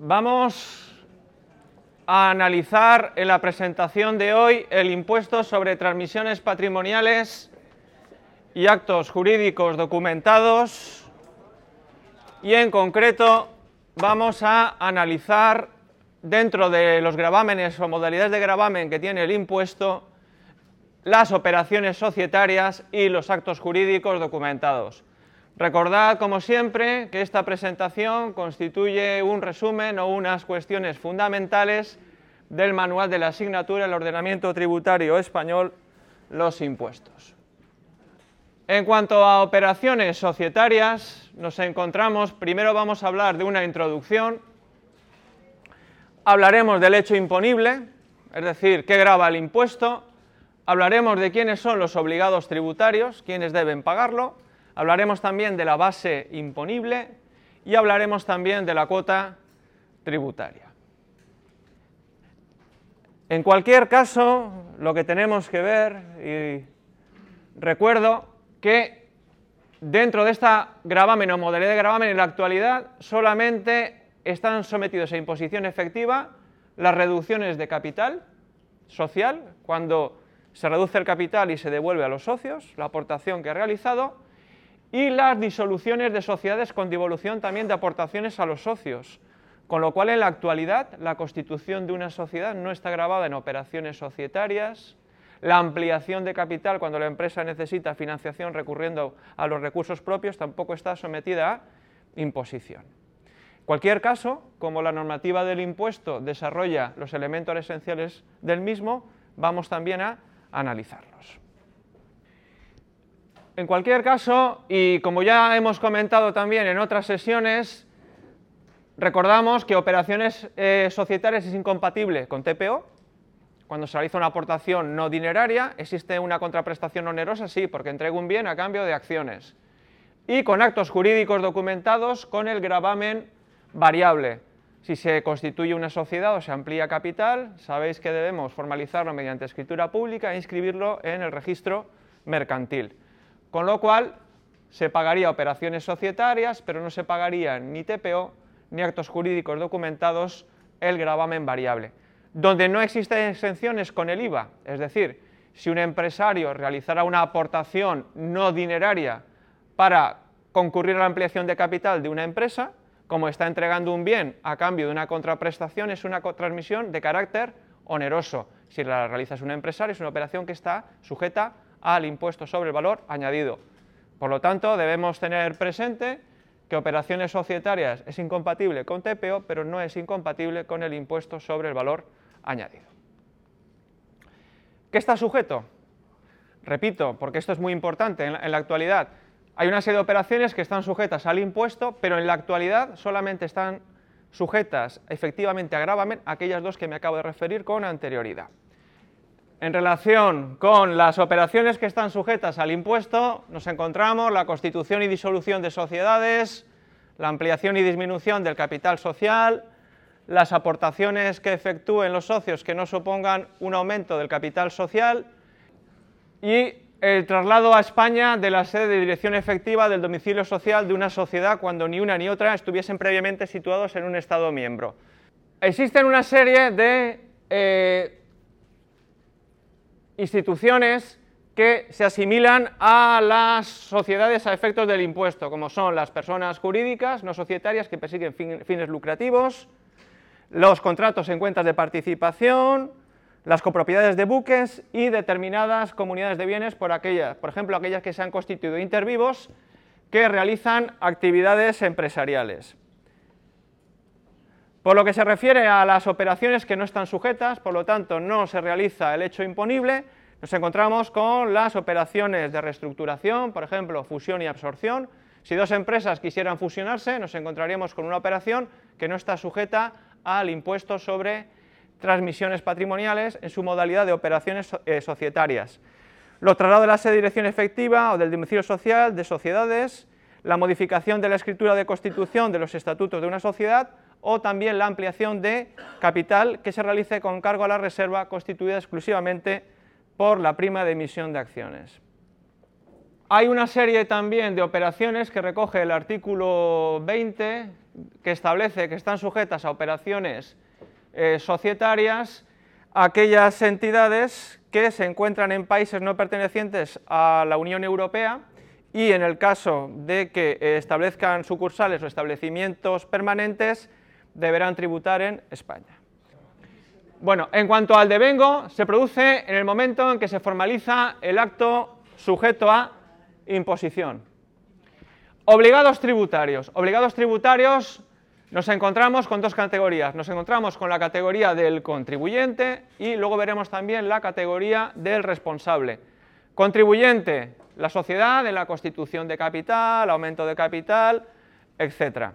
Vamos a analizar en la presentación de hoy el impuesto sobre transmisiones patrimoniales y actos jurídicos documentados y en concreto vamos a analizar dentro de los gravámenes o modalidades de gravamen que tiene el impuesto las operaciones societarias y los actos jurídicos documentados. Recordad, como siempre, que esta presentación constituye un resumen o unas cuestiones fundamentales del manual de la asignatura del ordenamiento tributario español, los impuestos. En cuanto a operaciones societarias, nos encontramos, primero vamos a hablar de una introducción, hablaremos del hecho imponible, es decir, qué graba el impuesto, hablaremos de quiénes son los obligados tributarios, quiénes deben pagarlo, Hablaremos también de la base imponible y hablaremos también de la cuota tributaria. En cualquier caso, lo que tenemos que ver, y recuerdo que dentro de esta gravamen o modalidad de gravamen en la actualidad solamente están sometidos a imposición efectiva las reducciones de capital social, cuando se reduce el capital y se devuelve a los socios la aportación que ha realizado, y las disoluciones de sociedades con devolución también de aportaciones a los socios, con lo cual en la actualidad la constitución de una sociedad no está grabada en operaciones societarias, la ampliación de capital cuando la empresa necesita financiación recurriendo a los recursos propios tampoco está sometida a imposición. Cualquier caso, como la normativa del impuesto desarrolla los elementos esenciales del mismo, vamos también a analizarlos. En cualquier caso, y como ya hemos comentado también en otras sesiones, recordamos que operaciones eh, societarias es incompatible con TPO. Cuando se realiza una aportación no dineraria, ¿existe una contraprestación onerosa? Sí, porque entrega un bien a cambio de acciones. Y con actos jurídicos documentados con el gravamen variable. Si se constituye una sociedad o se amplía capital, sabéis que debemos formalizarlo mediante escritura pública e inscribirlo en el registro mercantil. Con lo cual, se pagaría operaciones societarias, pero no se pagaría ni TPO ni actos jurídicos documentados el gravamen variable. Donde no existen exenciones con el IVA, es decir, si un empresario realizara una aportación no dineraria para concurrir a la ampliación de capital de una empresa, como está entregando un bien a cambio de una contraprestación, es una transmisión de carácter oneroso. Si la realizas un empresario, es una operación que está sujeta al impuesto sobre el valor añadido. Por lo tanto, debemos tener presente que operaciones societarias es incompatible con TPO, pero no es incompatible con el impuesto sobre el valor añadido. ¿Qué está sujeto? Repito, porque esto es muy importante en la, actualidad. Hay una serie de operaciones que están sujetas al impuesto, pero en la actualidad solamente están sujetas efectivamente a gravamen aquellas dos que me acabo de referir con anterioridad. En relación con las operaciones que están sujetas al impuesto, nos encontramos la constitución y disolución de sociedades, la ampliación y disminución del capital social, las aportaciones que efectúen los socios que no supongan un aumento del capital social y el traslado a España de la sede de dirección efectiva del domicilio social de una sociedad cuando ni una ni otra estuviesen previamente situados en un Estado miembro. Existen una serie de eh, instituciones que se asimilan a las sociedades a efectos del impuesto, como son las personas jurídicas no societarias que persiguen fines lucrativos, los contratos en cuentas de participación, las copropiedades de buques y determinadas comunidades de bienes, por, aquellas, por ejemplo, aquellas que se han constituido intervivos que realizan actividades empresariales. Por lo que se refiere a las operaciones que no están sujetas, por lo tanto no se realiza el hecho imponible, nos encontramos con las operaciones de reestructuración, por ejemplo, fusión y absorción. Si dos empresas quisieran fusionarse, nos encontraríamos con una operación que no está sujeta al impuesto sobre transmisiones patrimoniales en su modalidad de operaciones eh, societarias. Los traslados de la sede de dirección efectiva o del domicilio social de sociedades, la modificación de la escritura de constitución de los estatutos de una sociedad o también la ampliación de capital que se realice con cargo a la reserva constituida exclusivamente por la prima de emisión de acciones. Hay una serie también de operaciones que recoge el artículo 20 que establece que están sujetas a operaciones eh, societarias aquellas entidades que se encuentran en países no pertenecientes a la Unión Europea y en el caso de que establezcan sucursales o establecimientos permanentes deberán tributar en España. Bueno, en cuanto al devengo, se produce en el momento en que se formaliza el acto sujeto a imposición. Obligados tributarios. Obligados tributarios nos encontramos con dos categorías. Nos encontramos con la categoría del contribuyente y luego veremos también la categoría del responsable. Contribuyente, la sociedad en la constitución de capital, aumento de capital, etc.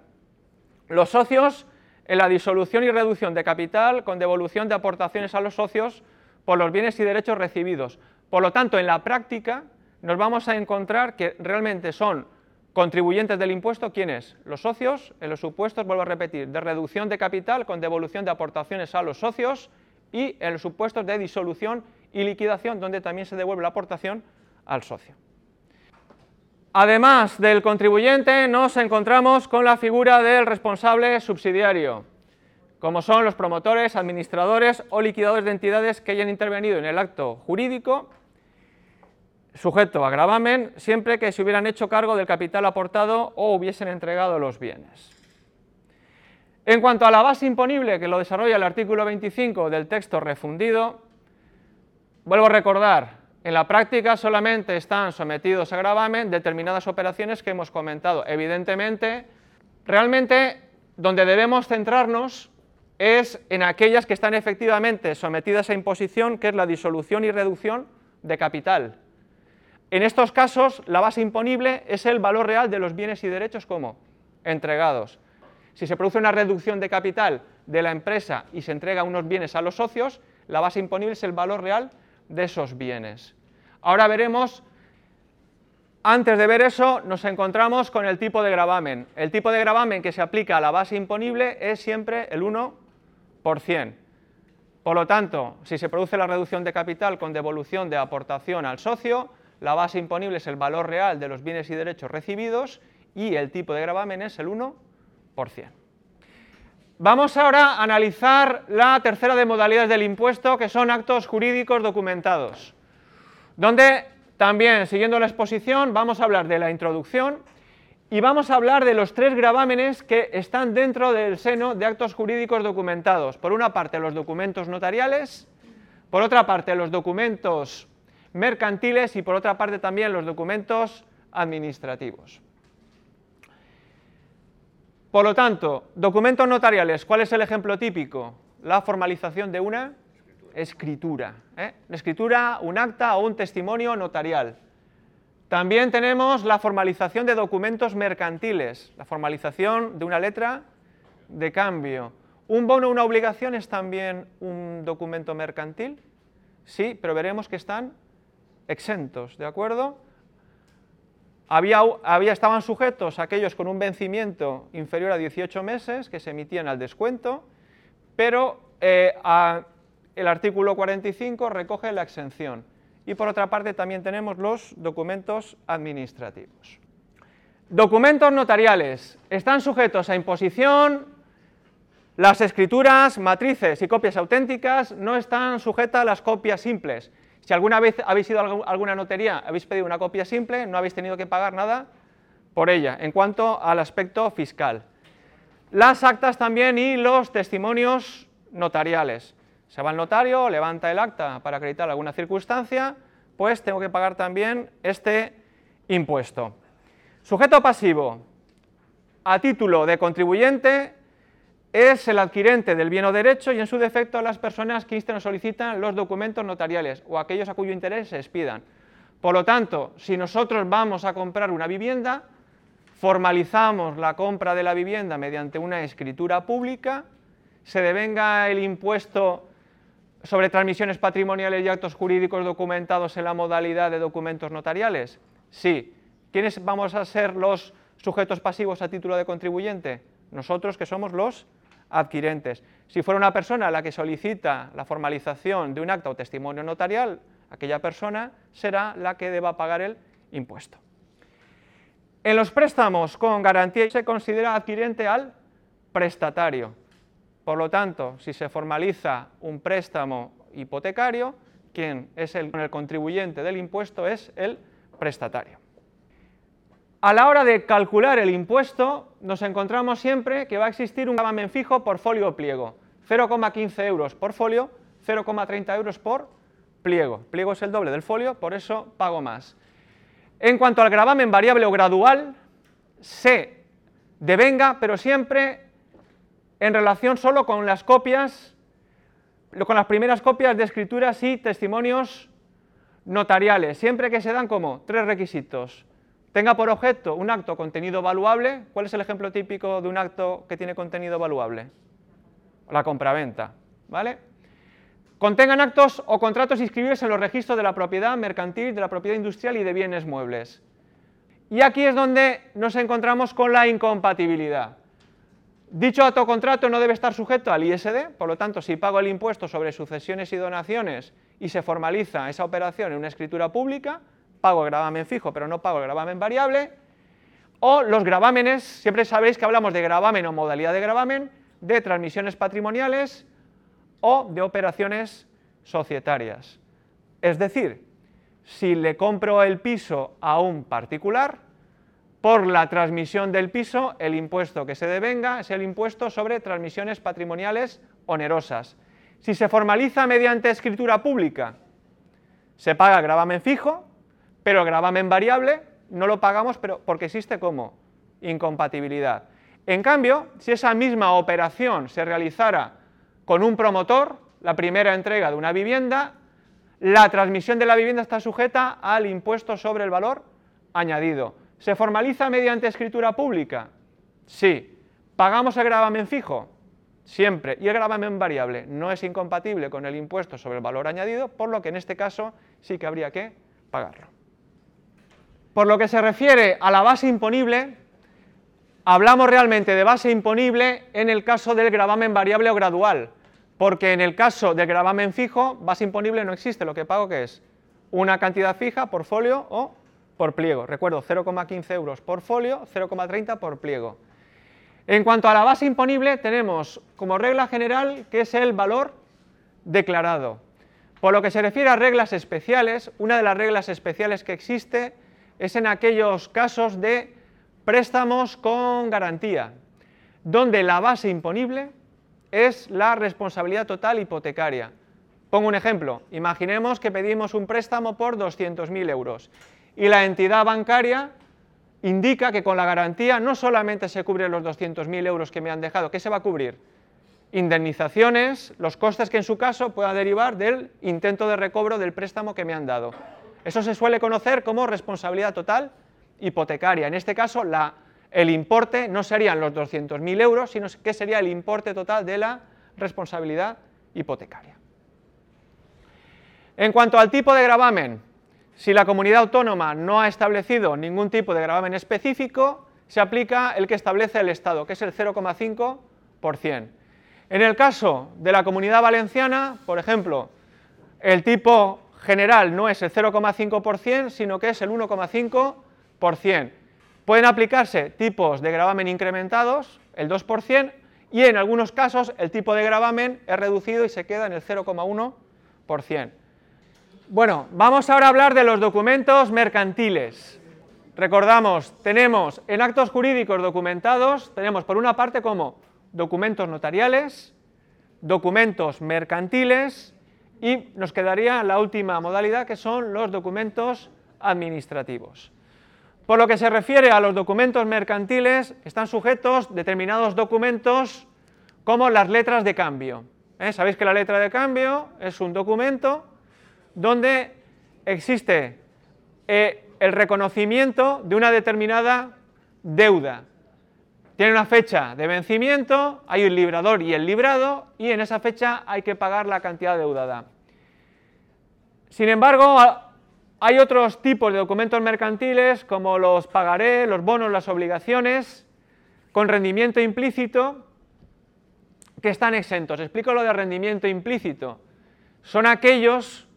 Los socios en la disolución y reducción de capital con devolución de aportaciones a los socios por los bienes y derechos recibidos. Por lo tanto, en la práctica nos vamos a encontrar que realmente son contribuyentes del impuesto, ¿quiénes? Los socios, en los supuestos, vuelvo a repetir, de reducción de capital con devolución de aportaciones a los socios y en los supuestos de disolución y liquidación, donde también se devuelve la aportación al socio. Además del contribuyente, nos encontramos con la figura del responsable subsidiario, como son los promotores, administradores o liquidadores de entidades que hayan intervenido en el acto jurídico, sujeto a gravamen, siempre que se hubieran hecho cargo del capital aportado o hubiesen entregado los bienes. En cuanto a la base imponible, que lo desarrolla el artículo 25 del texto refundido, vuelvo a recordar, en la práctica solamente están sometidos a gravamen determinadas operaciones que hemos comentado. Evidentemente, realmente donde debemos centrarnos es en aquellas que están efectivamente sometidas a imposición, que es la disolución y reducción de capital. En estos casos, la base imponible es el valor real de los bienes y derechos como entregados. Si se produce una reducción de capital de la empresa y se entrega unos bienes a los socios, la base imponible es el valor real de esos bienes. Ahora veremos, antes de ver eso, nos encontramos con el tipo de gravamen. El tipo de gravamen que se aplica a la base imponible es siempre el 1%. Por lo tanto, si se produce la reducción de capital con devolución de aportación al socio, la base imponible es el valor real de los bienes y derechos recibidos y el tipo de gravamen es el 1%. Vamos ahora a analizar la tercera de modalidades del impuesto, que son actos jurídicos documentados, donde también, siguiendo la exposición, vamos a hablar de la introducción y vamos a hablar de los tres gravámenes que están dentro del seno de actos jurídicos documentados. Por una parte, los documentos notariales, por otra parte, los documentos mercantiles y por otra parte también los documentos administrativos. Por lo tanto, documentos notariales, ¿cuál es el ejemplo típico? La formalización de una escritura. ¿eh? escritura, un acta o un testimonio notarial. También tenemos la formalización de documentos mercantiles, la formalización de una letra de cambio. ¿Un bono o una obligación es también un documento mercantil? Sí, pero veremos que están exentos, ¿de acuerdo? Había, estaban sujetos aquellos con un vencimiento inferior a 18 meses que se emitían al descuento, pero eh, el artículo 45 recoge la exención. Y por otra parte también tenemos los documentos administrativos. Documentos notariales. Están sujetos a imposición, las escrituras, matrices y copias auténticas no están sujetas a las copias simples. Si alguna vez habéis ido a alguna notería, habéis pedido una copia simple, no habéis tenido que pagar nada por ella, en cuanto al aspecto fiscal. Las actas también y los testimonios notariales. Se va al notario, levanta el acta para acreditar alguna circunstancia, pues tengo que pagar también este impuesto. Sujeto pasivo. A título de contribuyente es el adquirente del bien o derecho y en su defecto las personas que insten o solicitan los documentos notariales o aquellos a cuyo interés se expidan. Por lo tanto, si nosotros vamos a comprar una vivienda, formalizamos la compra de la vivienda mediante una escritura pública, se devenga el impuesto sobre transmisiones patrimoniales y actos jurídicos documentados en la modalidad de documentos notariales. Sí. ¿Quiénes vamos a ser los sujetos pasivos a título de contribuyente? Nosotros que somos los adquirentes. Si fuera una persona la que solicita la formalización de un acta o testimonio notarial, aquella persona será la que deba pagar el impuesto. En los préstamos con garantía se considera adquirente al prestatario. Por lo tanto, si se formaliza un préstamo hipotecario, quien es el contribuyente del impuesto es el prestatario. A la hora de calcular el impuesto, nos encontramos siempre que va a existir un gravamen fijo por folio o pliego. 0,15 euros por folio, 0,30 euros por pliego. Pliego es el doble del folio, por eso pago más. En cuanto al gravamen variable o gradual, se devenga, pero siempre en relación solo con las copias, con las primeras copias de escrituras y testimonios notariales, siempre que se dan como tres requisitos tenga por objeto un acto contenido valuable. ¿Cuál es el ejemplo típico de un acto que tiene contenido valuable? La compraventa, ¿vale? Contengan actos o contratos inscribibles en los registros de la propiedad mercantil, de la propiedad industrial y de bienes muebles. Y aquí es donde nos encontramos con la incompatibilidad. Dicho acto o contrato no debe estar sujeto al ISD, por lo tanto, si pago el impuesto sobre sucesiones y donaciones y se formaliza esa operación en una escritura pública, pago el gravamen fijo pero no pago el gravamen variable, o los gravámenes, siempre sabéis que hablamos de gravamen o modalidad de gravamen, de transmisiones patrimoniales o de operaciones societarias. Es decir, si le compro el piso a un particular, por la transmisión del piso, el impuesto que se devenga es el impuesto sobre transmisiones patrimoniales onerosas. Si se formaliza mediante escritura pública, se paga gravamen fijo, pero el gravamen variable no lo pagamos pero porque existe como incompatibilidad. En cambio, si esa misma operación se realizara con un promotor, la primera entrega de una vivienda, la transmisión de la vivienda está sujeta al impuesto sobre el valor añadido. ¿Se formaliza mediante escritura pública? Sí. ¿Pagamos el gravamen fijo? Siempre. Y el gravamen variable no es incompatible con el impuesto sobre el valor añadido, por lo que en este caso sí que habría que pagarlo. Por lo que se refiere a la base imponible, hablamos realmente de base imponible en el caso del gravamen variable o gradual, porque en el caso del gravamen fijo, base imponible no existe, lo que pago que es una cantidad fija por folio o por pliego. Recuerdo, 0,15 euros por folio, 0,30 por pliego. En cuanto a la base imponible, tenemos como regla general que es el valor declarado. Por lo que se refiere a reglas especiales, una de las reglas especiales que existe es en aquellos casos de préstamos con garantía, donde la base imponible es la responsabilidad total hipotecaria. Pongo un ejemplo, imaginemos que pedimos un préstamo por 200.000 euros y la entidad bancaria indica que con la garantía no solamente se cubren los 200.000 euros que me han dejado, ¿qué se va a cubrir? Indemnizaciones, los costes que en su caso puedan derivar del intento de recobro del préstamo que me han dado. Eso se suele conocer como responsabilidad total hipotecaria. En este caso, el importe no serían los 200.000 euros, sino que sería el importe total de la responsabilidad hipotecaria. En cuanto al tipo de gravamen, si la comunidad autónoma no ha establecido ningún tipo de gravamen específico, se aplica el que establece el Estado, que es el 0,5%. En el caso de la comunidad valenciana, por ejemplo, el tipo general no es el 0,5%, sino que es el 1,5%. Pueden aplicarse tipos de gravamen incrementados, el 2%, y en algunos casos el tipo de gravamen es reducido y se queda en el 0,1%. Bueno, vamos ahora a hablar de los documentos mercantiles. Recordamos, tenemos en actos jurídicos documentados, tenemos por una parte como documentos notariales, documentos mercantiles y nos quedaría la última modalidad que son los documentos administrativos. Por lo que se refiere a los documentos mercantiles, están sujetos determinados documentos como las letras de cambio. ¿eh? Sabéis que la letra de cambio es un documento donde existe eh, el reconocimiento de una determinada deuda. Tiene una fecha de vencimiento, hay un librador y el librado, y en esa fecha hay que pagar la cantidad deudada. Sin embargo, Hay otros tipos de documentos mercantiles como los pagaré, los bonos, las obligaciones, con rendimiento implícito, que están exentos. Explico lo de rendimiento implícito. Son aquellos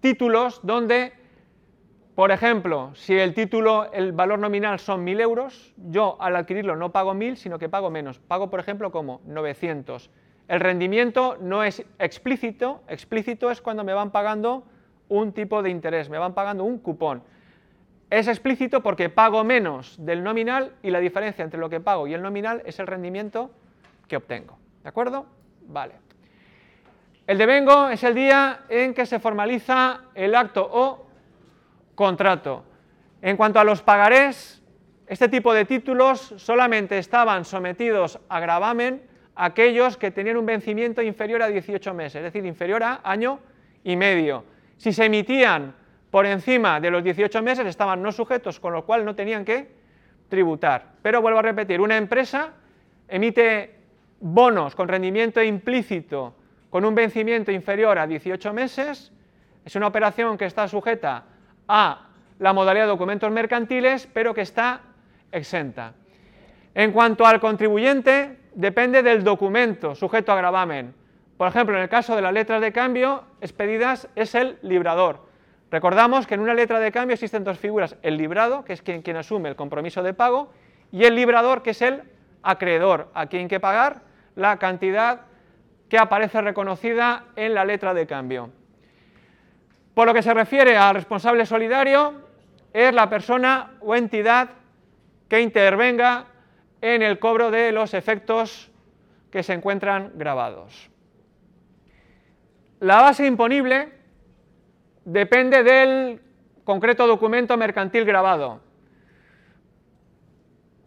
títulos donde, por ejemplo, si el título, el valor nominal son 1.000 euros, yo al adquirirlo no pago 1.000, sino que pago menos. Pago, por ejemplo, como 900. El rendimiento no es explícito, explícito es cuando me van pagando un tipo de interés, me van pagando un cupón. Es explícito porque pago menos del nominal y la diferencia entre lo que pago y el nominal es el rendimiento que obtengo. ¿De acuerdo? Vale. El devengo es el día en que se formaliza el acto o contrato. En cuanto a los pagarés, este tipo de títulos solamente estaban sometidos a gravamen aquellos que tenían un vencimiento inferior a 18 meses, es decir, inferior a año y medio. Si se emitían por encima de los 18 meses estaban no sujetos, con lo cual no tenían que tributar. Pero vuelvo a repetir, una empresa emite bonos con rendimiento implícito con un vencimiento inferior a 18 meses, es una operación que está sujeta a la modalidad de documentos mercantiles, pero que está exenta. En cuanto al contribuyente, depende del documento sujeto a gravamen. Por ejemplo, en el caso de las letras de cambio expedidas es el librador. Recordamos que en una letra de cambio existen dos figuras, el librado, que es quien, quien asume el compromiso de pago, y el librador, que es el acreedor, a quien que pagar la cantidad que aparece reconocida en la letra de cambio. Por lo que se refiere al responsable solidario, es la persona o entidad que intervenga en el cobro de los efectos que se encuentran grabados. La base imponible depende del concreto documento mercantil grabado.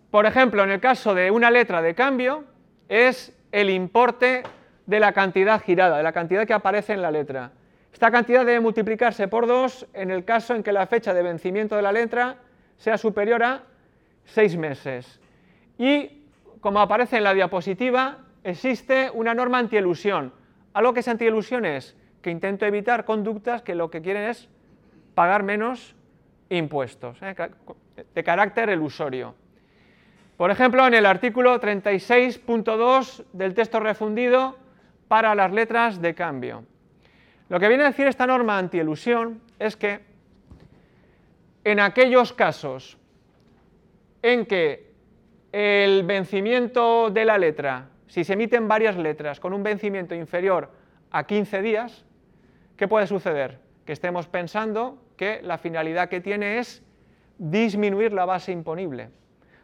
Por ejemplo, en el caso de una letra de cambio, es el importe de la cantidad girada, de la cantidad que aparece en la letra. Esta cantidad debe multiplicarse por 2 en el caso en que la fecha de vencimiento de la letra sea superior a 6 meses. Y, como aparece en la diapositiva, existe una norma antielusión, algo que es antielusión es que intento evitar conductas que lo que quieren es pagar menos impuestos, ¿eh? de carácter elusorio. Por ejemplo, en el artículo 36.2 del texto refundido para las letras de cambio. Lo que viene a decir esta norma antielusión es que en aquellos casos en que el vencimiento de la letra si se emiten varias letras con un vencimiento inferior a 15 días, ¿qué puede suceder? Que estemos pensando que la finalidad que tiene es disminuir la base imponible.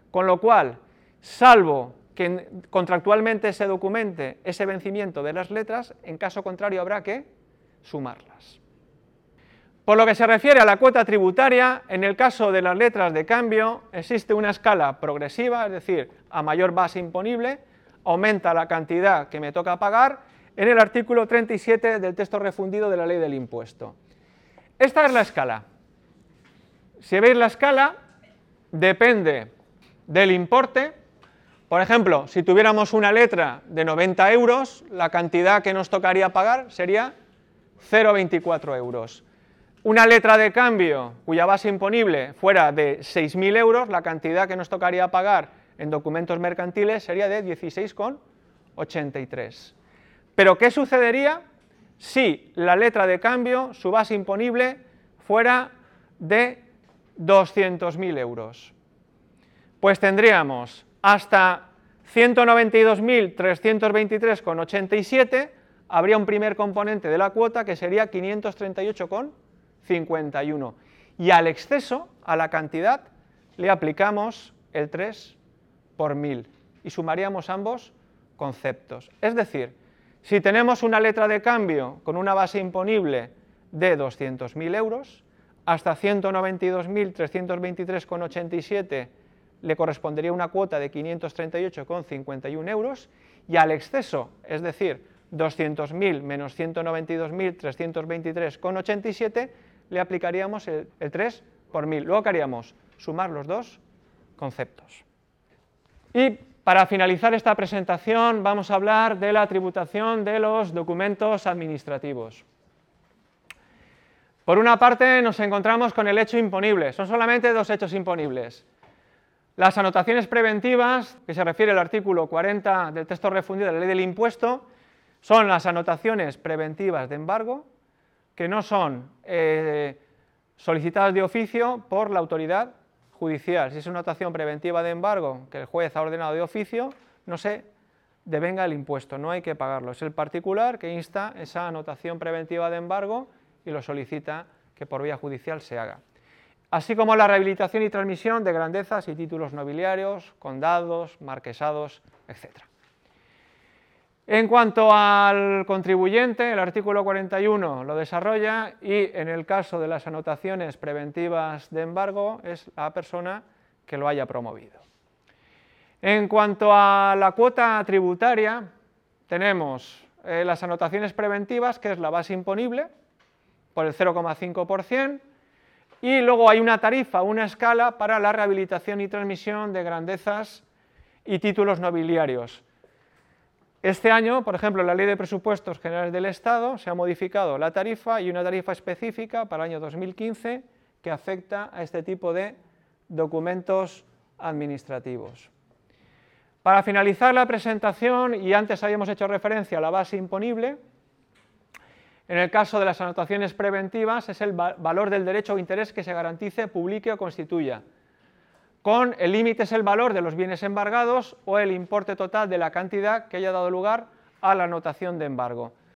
Con lo cual, salvo que contractualmente se documente ese vencimiento de las letras, en caso contrario habrá que sumarlas. Por lo que se refiere a la cuota tributaria, en el caso de las letras de cambio existe una escala progresiva, es decir, a mayor base imponible, aumenta la cantidad que me toca pagar en el artículo 37 del texto refundido de la ley del impuesto. Esta es la escala. Si veis la escala, depende del importe. Por ejemplo, si tuviéramos una letra de 90 euros, la cantidad que nos tocaría pagar sería 0,24 euros. Una letra de cambio cuya base imponible fuera de 6.000 euros, la cantidad que nos tocaría pagar en documentos mercantiles sería de 16,83. Pero ¿qué sucedería si la letra de cambio, su base imponible, fuera de 200.000 euros? Pues tendríamos hasta 192.323,87, habría un primer componente de la cuota que sería 538,51. Y al exceso, a la cantidad, le aplicamos el 3 por mil y sumaríamos ambos conceptos. Es decir, si tenemos una letra de cambio con una base imponible de 200.000 euros, hasta 192.323,87 le correspondería una cuota de 538,51 euros y al exceso, es decir, 200.000 menos 192.323,87, le aplicaríamos el, el 3 por 1000. Luego, ¿qué haríamos? Sumar los dos conceptos. Y para finalizar esta presentación vamos a hablar de la tributación de los documentos administrativos. Por una parte nos encontramos con el hecho imponible, son solamente dos hechos imponibles. Las anotaciones preventivas, que se refiere al artículo 40 del texto refundido de la ley del impuesto, son las anotaciones preventivas de embargo, que no son eh, solicitadas de oficio por la autoridad judicial. Si es una anotación preventiva de embargo que el juez ha ordenado de oficio, no se devenga el impuesto, no hay que pagarlo. Es el particular que insta esa anotación preventiva de embargo y lo solicita que por vía judicial se haga. Así como la rehabilitación y transmisión de grandezas y títulos nobiliarios, condados, marquesados, etc. En cuanto al contribuyente, el artículo 41 lo desarrolla y en el caso de las anotaciones preventivas de embargo es la persona que lo haya promovido. En cuanto a la cuota tributaria, tenemos eh, las anotaciones preventivas, que es la base imponible, por el 0,5%, y luego hay una tarifa, una escala para la rehabilitación y transmisión de grandezas y títulos nobiliarios. Este año, por ejemplo, la Ley de Presupuestos Generales del Estado se ha modificado la tarifa y una tarifa específica para el año 2015 que afecta a este tipo de documentos administrativos. Para finalizar la presentación, y antes habíamos hecho referencia a la base imponible, en el caso de las anotaciones preventivas es el valor del derecho o interés que se garantice, publique o constituya con el límite es el valor de los bienes embargados o el importe total de la cantidad que haya dado lugar a la anotación de embargo.